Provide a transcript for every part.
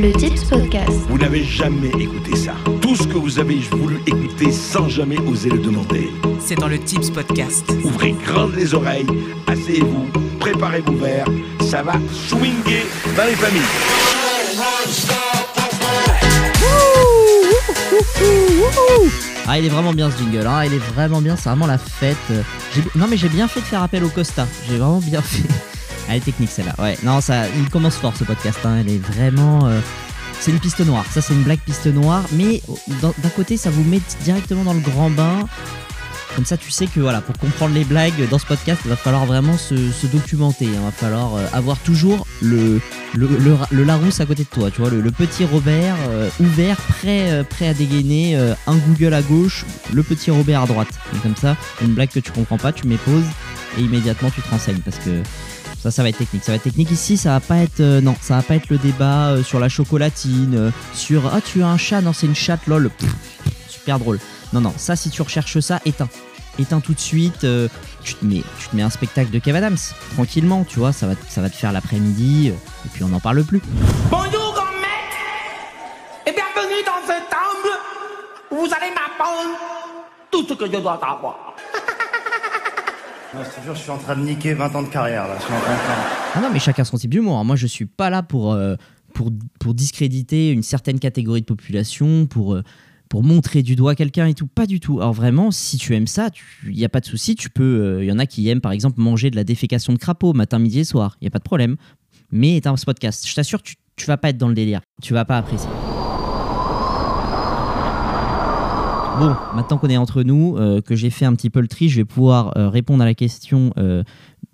Le Tips Podcast. Vous n'avez jamais écouté ça. Tout ce que vous avez voulu écouter sans jamais oser le demander. C'est dans le Tips Podcast. Ouvrez grandes les oreilles, asseyez-vous, préparez vos verres. Ça va swinguer dans les familles. Ah, il est vraiment bien ce jingle, hein. il est vraiment bien, c'est vraiment la fête. Non, mais j'ai bien fait de faire appel au Costa, j'ai vraiment bien fait. Elle est technique celle-là, ouais. Non, ça, il commence fort ce podcast, hein. elle est vraiment. euh, C'est une piste noire, ça c'est une blague piste noire, mais d'un d'un côté ça vous met directement dans le grand bain. Comme ça, tu sais que voilà, pour comprendre les blagues dans ce podcast, il va falloir vraiment se, documenter. Il va falloir euh, avoir toujours le, le, Larousse à côté de toi, tu vois, le, petit Robert euh, ouvert, prêt, prêt à dégainer, un Google à gauche, le petit Robert à droite. Et comme ça, une blague que tu comprends pas, tu mets pause et immédiatement tu te renseignes parce que ça, ça va être technique. Ça va être technique ici, ça va pas être, euh, non, ça va pas être le débat euh, sur la chocolatine, euh, sur ah tu as un chat, non c'est une chatte, lol, super drôle. Non non, ça si tu recherches ça, éteins éteins tout de suite, tu, te mets, tu te mets un spectacle de Kev Adams, tranquillement, tu vois, ça va, ça va te faire l'après-midi, et puis on n'en parle plus. Bonjour grand maître et bienvenue dans ce temple où vous allez m'apprendre tout ce que je dois savoir. Non, je te jure, je suis en train de niquer 20 ans de carrière là. Je suis en train de faire- Ah non, mais chacun son type d'humour. hein. Moi, je suis pas là pour, euh, pour, pour discréditer une certaine catégorie de population, pour, euh, pour montrer du doigt quelqu'un et tout. Pas du tout. Alors vraiment, si tu aimes ça, il n'y a pas de souci. Tu peux. Il y en a qui aiment, par exemple, manger de la défécation de crapaud matin, midi et soir. Il n'y a pas de problème. Mais éteins ce podcast. Je t'assure, tu, tu vas pas être dans le délire. Tu vas pas apprécier. Bon, maintenant qu'on est entre nous, euh, que j'ai fait un petit peu le tri, je vais pouvoir euh, répondre à la question euh,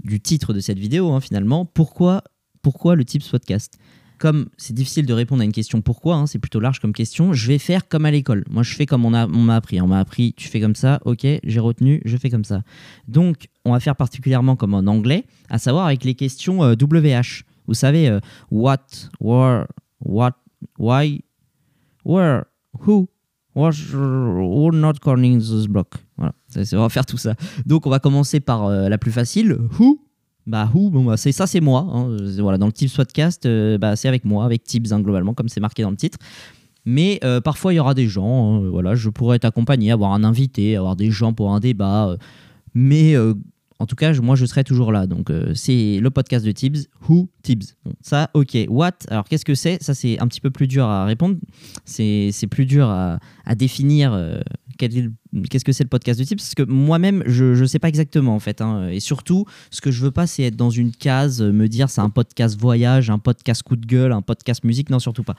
du titre de cette vidéo, hein, finalement. Pourquoi, pourquoi le Tips Podcast Comme c'est difficile de répondre à une question pourquoi, hein, c'est plutôt large comme question, je vais faire comme à l'école. Moi, je fais comme on a- on m'a appris. On m'a appris, tu fais comme ça, ok, j'ai retenu, je fais comme ça. Donc, on va faire particulièrement comme en anglais, à savoir avec les questions WH. Vous savez, what, where, what, why, where, who, or not calling this block. Voilà, on va faire tout ça. Donc, on va commencer par euh, la plus facile, who? Bah, who, bon, bah, c'est ça, c'est moi. hein. Voilà, dans le Tips Podcast, euh, bah, c'est avec moi, avec Tips, hein, globalement, comme c'est marqué dans le titre. Mais euh, parfois, il y aura des gens. hein, voilà, je pourrais t'accompagner, avoir un invité, avoir des gens pour un débat. mais en tout cas, moi, je serai toujours là. Donc, euh, c'est le podcast de Tibbs. Who Tibbs Ça, ok. What? Alors, qu'est-ce que c'est? Ça, c'est un petit peu plus dur à répondre. C'est plus dur à, à définir euh, qu'est-ce que c'est le podcast de Tibbs. Parce que moi-même, je ne sais pas exactement, en fait. hein. Et surtout, ce que je veux pas, c'est être dans une case, me dire c'est un podcast voyage, un podcast coup de gueule, un podcast musique. Non, surtout pas.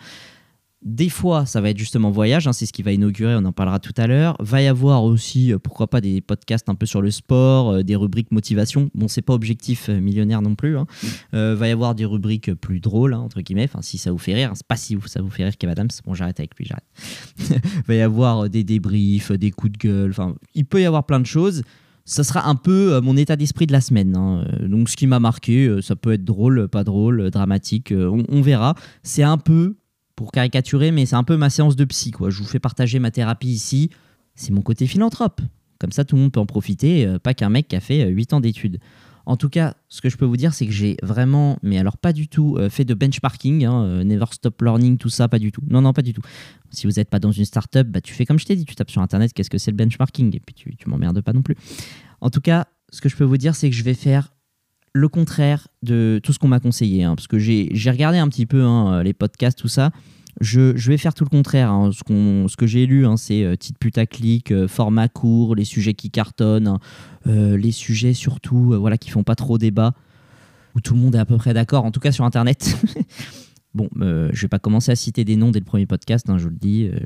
Des fois, ça va être justement voyage, hein, c'est ce qui va inaugurer, on en parlera tout à l'heure. Va y avoir aussi, euh, pourquoi pas, des podcasts un peu sur le sport, euh, des rubriques motivation. Bon, c'est pas objectif euh, millionnaire non plus. Hein. Euh, va y avoir des rubriques plus drôles, hein, entre guillemets, enfin, si ça vous fait rire. C'est pas si ça vous fait rire, Kev Adams. Bon, j'arrête avec lui, j'arrête. va y avoir des débriefs, des coups de gueule, enfin, il peut y avoir plein de choses. Ça sera un peu mon état d'esprit de la semaine. hein. Donc, ce qui m'a marqué, ça peut être drôle, pas drôle, dramatique, on- on verra. C'est un peu pour caricaturer, mais c'est un peu ma séance de psy. Quoi. Je vous fais partager ma thérapie ici. C'est mon côté philanthrope. Comme ça, tout le monde peut en profiter, euh, pas qu'un mec qui a fait 8 ans d'études. En tout cas, ce que je peux vous dire, c'est que j'ai vraiment, mais alors pas du tout, euh, fait de benchmarking, hein, euh, never stop learning, tout ça, pas du tout. Non, non, pas du tout. Si vous n'êtes pas dans une startup, bah, tu fais comme je t'ai dit, tu tapes sur Internet, qu'est-ce que c'est le benchmarking, et puis tu, tu m'emmerdes pas non plus. En tout cas, ce que je peux vous dire, c'est que je vais faire le contraire de tout ce qu'on m'a conseillé. hein, parce que j'ai regardé un petit peu hein, les podcasts, tout ça. Je, vais faire tout le contraire. hein. Ce, que j'ai lu, c'est euh, titre putaclic, euh, format court, les sujets qui cartonnent, euh, les sujets surtout euh, voilà, qui font pas trop débat, où tout le monde est à peu près d'accord, en tout cas sur Internet. bon, euh, je vais pas commencer à citer des noms dès le premier podcast, hein, je vous le dis. euh,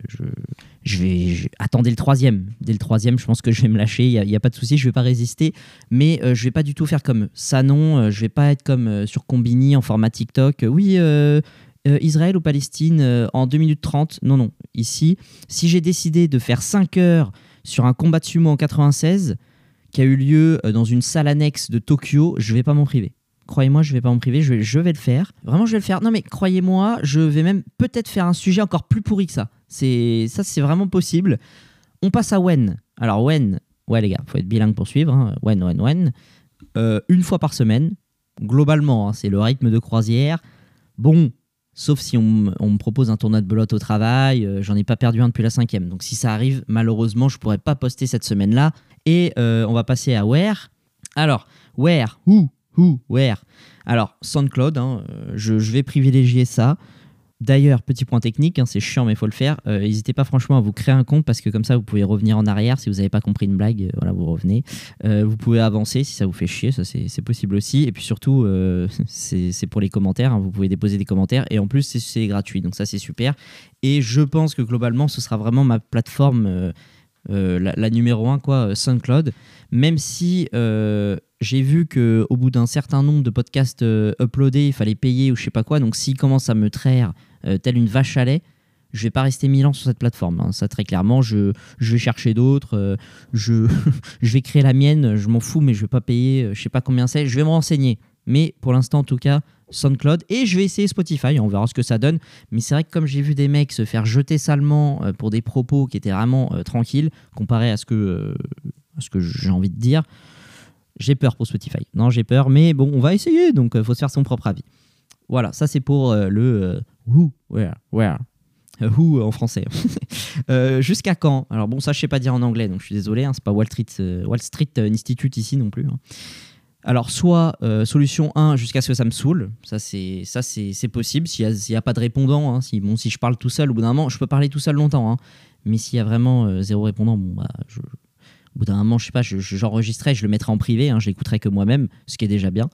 je, vais je- le troisième. Dès le troisième, je pense que je vais me lâcher. Il n'y a, pas de souci, je vais pas résister. Mais euh, je vais pas du tout faire comme ça. Non, euh, je vais pas être comme euh, sur Combini en format TikTok. Oui, Israël ou Palestine en 2 minutes 30. Non, non. Ici, si j'ai décidé de faire 5 heures sur un combat de sumo en 96 qui a eu lieu dans une salle annexe de Tokyo, je vais pas m'en priver. Croyez-moi, je vais pas m'en priver, je vais, je vais le faire. Vraiment, je vais le faire. Non, mais croyez-moi, je vais même peut-être faire un sujet encore plus pourri que ça. C'est ça, c'est vraiment possible. On passe à Wen. Alors Wen, ouais les gars, faut être bilingue pour suivre. hein. Wen, Wen, Wen. Euh, une fois par semaine, globalement, hein, c'est le rythme de croisière. Bon, Sauf si on me propose un tournoi de belote au travail, euh, j'en ai pas perdu un depuis la cinquième. Donc si ça arrive, malheureusement, je pourrais pas poster cette semaine-là. Et euh, on va passer à Where. Alors, Where, où, où, Where. Alors, SoundCloud, hein, euh, je, vais privilégier ça. D'ailleurs, petit point technique, hein, c'est chiant mais il faut le faire. Euh, N'hésitez pas franchement à vous créer un compte parce que comme ça vous pouvez revenir en arrière si vous n'avez pas compris une blague. euh, voilà, vous revenez. Vous pouvez avancer si ça vous fait chier, ça c'est possible aussi. Et puis surtout, c'est pour les commentaires. hein, vous pouvez déposer des commentaires et en plus c'est gratuit, donc ça c'est super. Et je pense que globalement ce sera vraiment ma plateforme, euh, la, numéro 1 quoi, euh, SoundCloud. Même si euh, j'ai vu que au bout d'un certain nombre de podcasts uploadés, il fallait payer ou je sais pas quoi. Donc s'il commence à me traire telle une vache à lait, je vais pas rester mille ans sur cette plateforme. hein. Ça très clairement, je, je vais chercher d'autres. je, je vais créer la mienne. Je m'en fous, mais je vais pas payer. Je sais pas combien c'est. Je vais me renseigner. Mais pour l'instant, en tout cas, SoundCloud et je vais essayer Spotify. On verra ce que ça donne. Mais c'est vrai que comme j'ai vu des mecs se faire jeter salement euh, pour des propos qui étaient vraiment euh, tranquilles comparé à ce que euh, que j'ai envie de dire. J'ai peur pour Spotify. Non, j'ai peur, mais bon, on va essayer, donc il faut se faire son propre avis. Voilà, ça c'est pour le who, where, where. Who en français. Jusqu'à quand? Alors bon, ça je sais pas dire en anglais, donc je suis désolé, hein, c'est pas Wall Street, Wall Street Institute ici non plus. hein. Alors soit euh, solution 1 jusqu'à ce que ça me saoule, ça c'est ça c'est possible s'il n'y a, pas de répondant, hein, si bon si je parle tout seul au bout d'un moment, je peux parler tout seul longtemps, hein, mais s'il y a vraiment euh, zéro répondant, bon bah je, au bout d'un moment, je sais pas, je- je- j'enregistrerai, je le mettrai en privé, hein, je l'écouterai que moi-même, ce qui est déjà bien.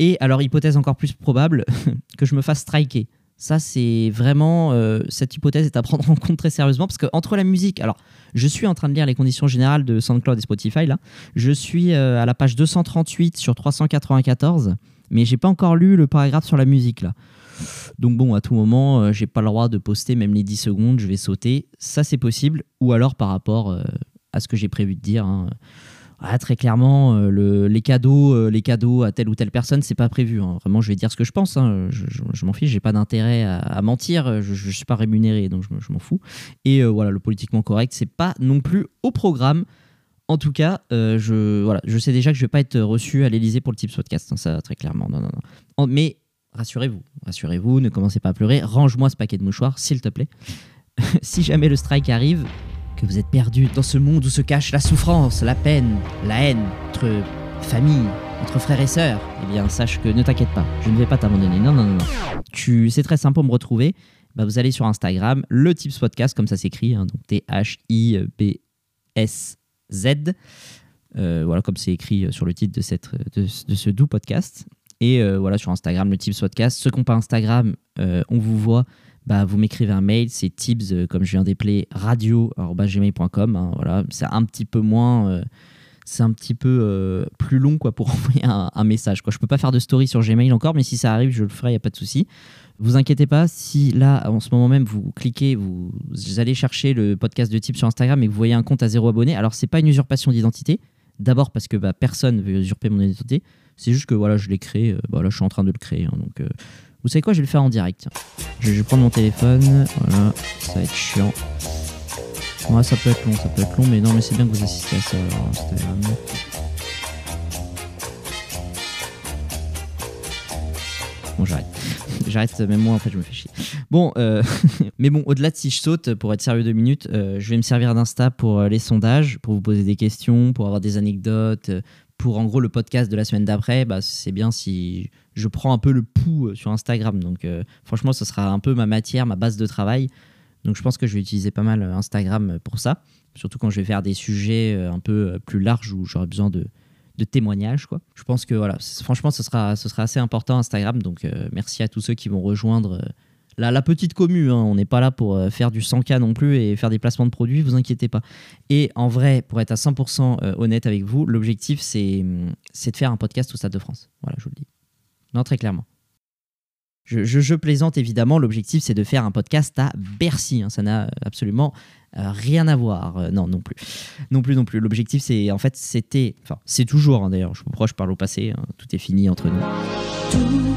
Et alors, hypothèse encore plus probable, que je me fasse striker. Ça, c'est vraiment. euh, cette hypothèse est à prendre en compte très sérieusement parce que entre la musique. Alors, je suis en train de lire les conditions générales de SoundCloud et Spotify, là. Je suis euh, à la page 238 sur 394, mais j'ai pas encore lu le paragraphe sur la musique, là. Donc bon, à tout moment, euh, j'ai pas le droit de poster même les 10 secondes, je vais sauter. Ça, c'est possible. Ou alors par rapport euh, à ce que j'ai prévu de dire. hein. Ah, très clairement, euh, le- les cadeaux, euh, les cadeaux à telle ou telle personne, c'est pas prévu. hein. Vraiment, je vais dire ce que je pense. hein. Je, m'en fiche, j'ai pas d'intérêt à, mentir. Je, je suis pas rémunéré, donc je, me- je m'en fous. Et euh, voilà, le politiquement correct, c'est pas non plus au programme. En tout cas, je, sais déjà que je vais pas être reçu à l'Elysée pour le Tips Podcast. hein, ça, très clairement. Non, non, mais rassurez-vous, rassurez-vous, ne commencez pas à pleurer. Range-moi ce paquet de mouchoirs, s'il te plaît. si jamais le strike arrive, que vous êtes perdu dans ce monde où se cache la souffrance, la peine, la haine, entre famille, entre frères et sœurs, eh bien sache que ne t'inquiète pas, je ne vais pas t'abandonner. Non, non, non, non. Tu, c'est très simple pour me retrouver. Bah, vous allez sur Instagram, le Tips Podcast, comme ça s'écrit, hein, donc T-H-I-B-S-Z. Euh, voilà, comme c'est écrit sur le titre de, cette, de ce doux podcast. Et euh, voilà, sur Instagram, le Tips Podcast. Ceux qui n'ont pas Instagram, euh, on vous voit bah, vous m'écrivez un mail, c'est tips, euh, comme je viens d'appeler, radio.gmail.com. hein, voilà, c'est un petit peu moins. euh, c'est un petit peu euh, plus long quoi, pour envoyer un, message. Quoi. Je peux pas faire de story sur Gmail encore, mais si ça arrive, je le ferai, il n'y a pas de souci. Vous inquiétez pas, si là, en ce moment même, vous cliquez, vous, allez chercher le podcast de type sur Instagram et que vous voyez un compte à zéro abonné, alors c'est pas une usurpation d'identité. D'abord parce que bah, personne veut usurper mon identité. C'est juste que voilà, je l'ai créé. voilà, je suis en train de le créer. hein, donc, vous savez quoi, je vais le faire en direct. Je, vais prendre mon téléphone. Voilà, ça va être chiant. Ouais, ça peut être long, ça peut être long, mais non, mais c'est bien que vous assistiez à ça Instagram. Bon, j'arrête. J'arrête, même moi, en fait, je me fais chier. Bon, euh, mais bon, au-delà de si je saute, pour être sérieux deux minutes, euh, je vais me servir d'Insta pour euh, les sondages, pour vous poser des questions, pour avoir des anecdotes, pour en gros le podcast de la semaine d'après. Bah, c'est bien si je prends un peu le pouls euh, sur Instagram. Donc, euh, franchement, ce sera un peu ma matière, ma base de travail. Donc, je pense que je vais utiliser pas mal euh, Instagram pour ça. Surtout quand je vais faire des sujets un peu plus larges où j'aurai besoin de, témoignages. Quoi. Je pense que voilà, franchement, ce sera, assez important Instagram. Donc, merci à tous ceux qui vont rejoindre la, petite commu. hein. On n'est pas là pour euh, faire du 100K non plus et faire des placements de produits, vous inquiétez pas. Et en vrai, pour être à 100% euh, honnête avec vous, l'objectif, c'est hum, c'est de faire un podcast au Stade de France. Voilà, je vous le dis. Non, très clairement. Je, plaisante évidemment, l'objectif c'est de faire un podcast à Bercy. hein. Ça n'a absolument euh, rien à voir. Non, non plus. Non plus, non plus. L'objectif c'est, en fait, c'était. Enfin, c'est toujours hein, d'ailleurs. Je pourquoi je parle au passé. Tout est fini entre nous.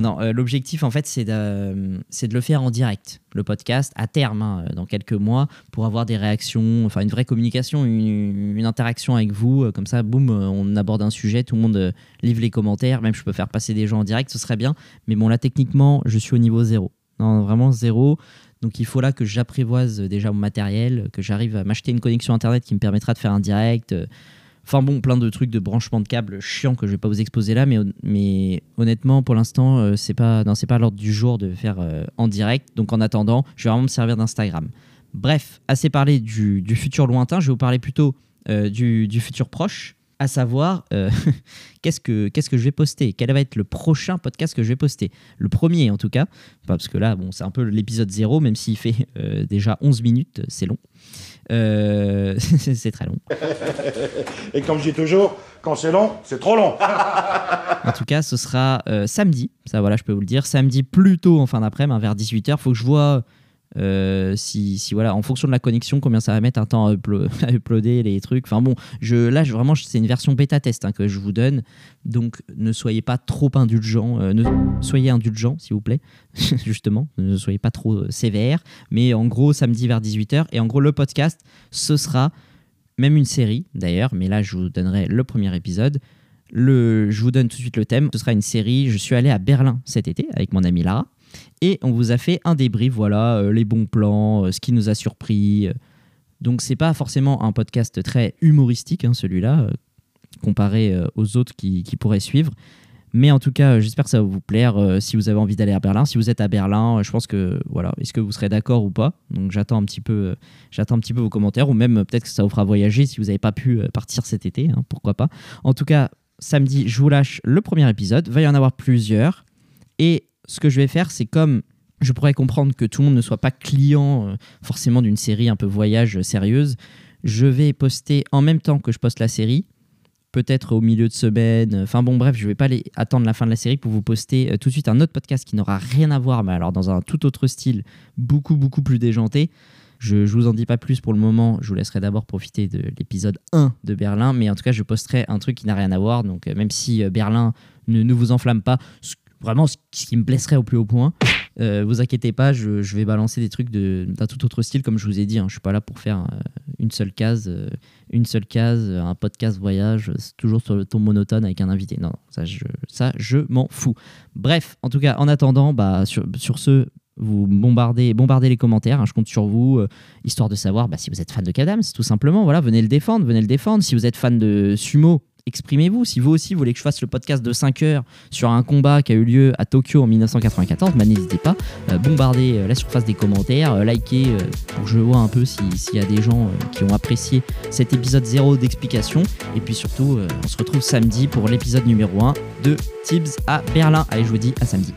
Non, non, euh, l'objectif en fait c'est de, c'est de le faire en direct, le podcast, à terme, hein, dans quelques mois, pour avoir des réactions, enfin une vraie communication, une, une interaction avec vous. euh, Comme ça, boum, euh, on aborde un sujet, tout le monde euh, livre les commentaires, même je peux faire passer des gens en direct, ce serait bien. Mais bon, là techniquement, je suis au niveau zéro. Non, vraiment zéro. Donc il faut là que j'apprivoise déjà mon matériel, que j'arrive à m'acheter une connexion internet qui me permettra de faire un direct. Enfin bon, plein de trucs de branchement de câbles chiants que je vais pas vous exposer là, mais, hon- mais honnêtement, pour l'instant, euh, c'est pas, non, l'ordre du jour de faire euh, en direct. Donc en attendant, je vais vraiment me servir d'Instagram. Bref, assez parlé du, futur lointain, je vais vous parler plutôt euh, du futur proche, à savoir euh, qu'est-ce que qu'est-ce que je vais poster, quel va être le prochain podcast que je vais poster? Le premier en tout cas, parce que là, bon, c'est un peu l'épisode 0, même s'il fait euh, déjà 11 minutes, c'est long. Euh, c'est très long. Et comme je dis toujours, quand c'est long, c'est trop long. En tout cas, ce sera samedi. Ça, voilà, je peux vous le dire. Samedi, plus tôt en fin d'après-midi, hein, vers 18h. Faut que je vois euh, si, si, voilà, en fonction de la connexion, combien ça va mettre un temps à, uplo- à uploader les trucs. Enfin bon, je, là, vraiment, c'est une version bêta test hein, que je vous donne. Donc, ne soyez pas trop indulgents. euh, ne soyez indulgents, s'il vous plaît. Justement, ne soyez pas trop euh, sévères. Mais en gros, samedi vers 18h. Et en gros, le podcast, ce sera même une série d'ailleurs. Mais là, je vous donnerai le premier épisode. Le, je vous donne tout de suite le thème. Ce sera une série. Je suis allé à Berlin cet été avec mon amie Lara. Et on vous a fait un débrief, voilà, euh, les bons plans, euh, ce qui nous a surpris. euh. Donc c'est pas forcément un podcast très humoristique, hein, celui-là, comparé aux autres qui, pourraient suivre. Mais en tout cas, j'espère que ça va vous plaire si vous avez envie d'aller à Berlin. Si vous êtes à Berlin, je pense que voilà, est-ce que vous serez d'accord ou pas? Donc j'attends un petit peu, un petit peu vos commentaires ou même peut-être que ça vous fera voyager si vous n'avez pas pu partir cet été, hein, pourquoi pas. En tout cas, samedi, je vous lâche le premier épisode. Va y en avoir plusieurs. Et ce que je vais faire, c'est comme je pourrais comprendre que tout le monde ne soit pas client euh, forcément d'une série un peu voyage euh, sérieuse, je vais poster en même temps que je poste la série, peut-être au milieu de semaine. Enfin bon, bref, je vais pas attendre la fin de la série pour vous poster euh, tout de suite un autre podcast qui n'aura rien à voir, mais alors dans un tout autre style, beaucoup, beaucoup plus déjanté. Je, je vous en dis pas plus pour le moment, je vous laisserai d'abord profiter de l'épisode 1 de Berlin, mais en tout cas, je posterai un truc qui n'a rien à voir. Donc, euh, même si euh, Berlin ne, ne vous enflamme pas, ce- vraiment ce qui me blesserait au plus haut point, euh, vous inquiétez pas, je, vais balancer des trucs d'un tout autre style, comme je vous ai dit. hein. je suis pas là pour faire euh, une seule case, euh, une seule case, euh, un podcast voyage, toujours sur le ton monotone avec un invité. Non, ça je, ça, je m'en fous. Bref, en tout cas, en attendant, bah, sur, ce, vous bombardez, bombardez les commentaires. hein, je compte sur vous, histoire de savoir bah, si vous êtes fan de Kadams, tout simplement. Voilà, venez le défendre, venez le défendre. Si vous êtes fan de sumo, exprimez-vous. Si vous aussi voulez que je fasse le podcast de 5 heures sur un combat qui a eu lieu à Tokyo en 1994, bah, n'hésitez pas. Euh, bombardez euh, la surface des commentaires, euh, likez euh, pour que je vois un peu si- s'il y a des gens euh, qui ont apprécié cet épisode 0 d'explication. Et puis surtout, on se retrouve samedi pour l'épisode numéro 1 de Tibbs à Berlin. Allez, je vous dis à samedi.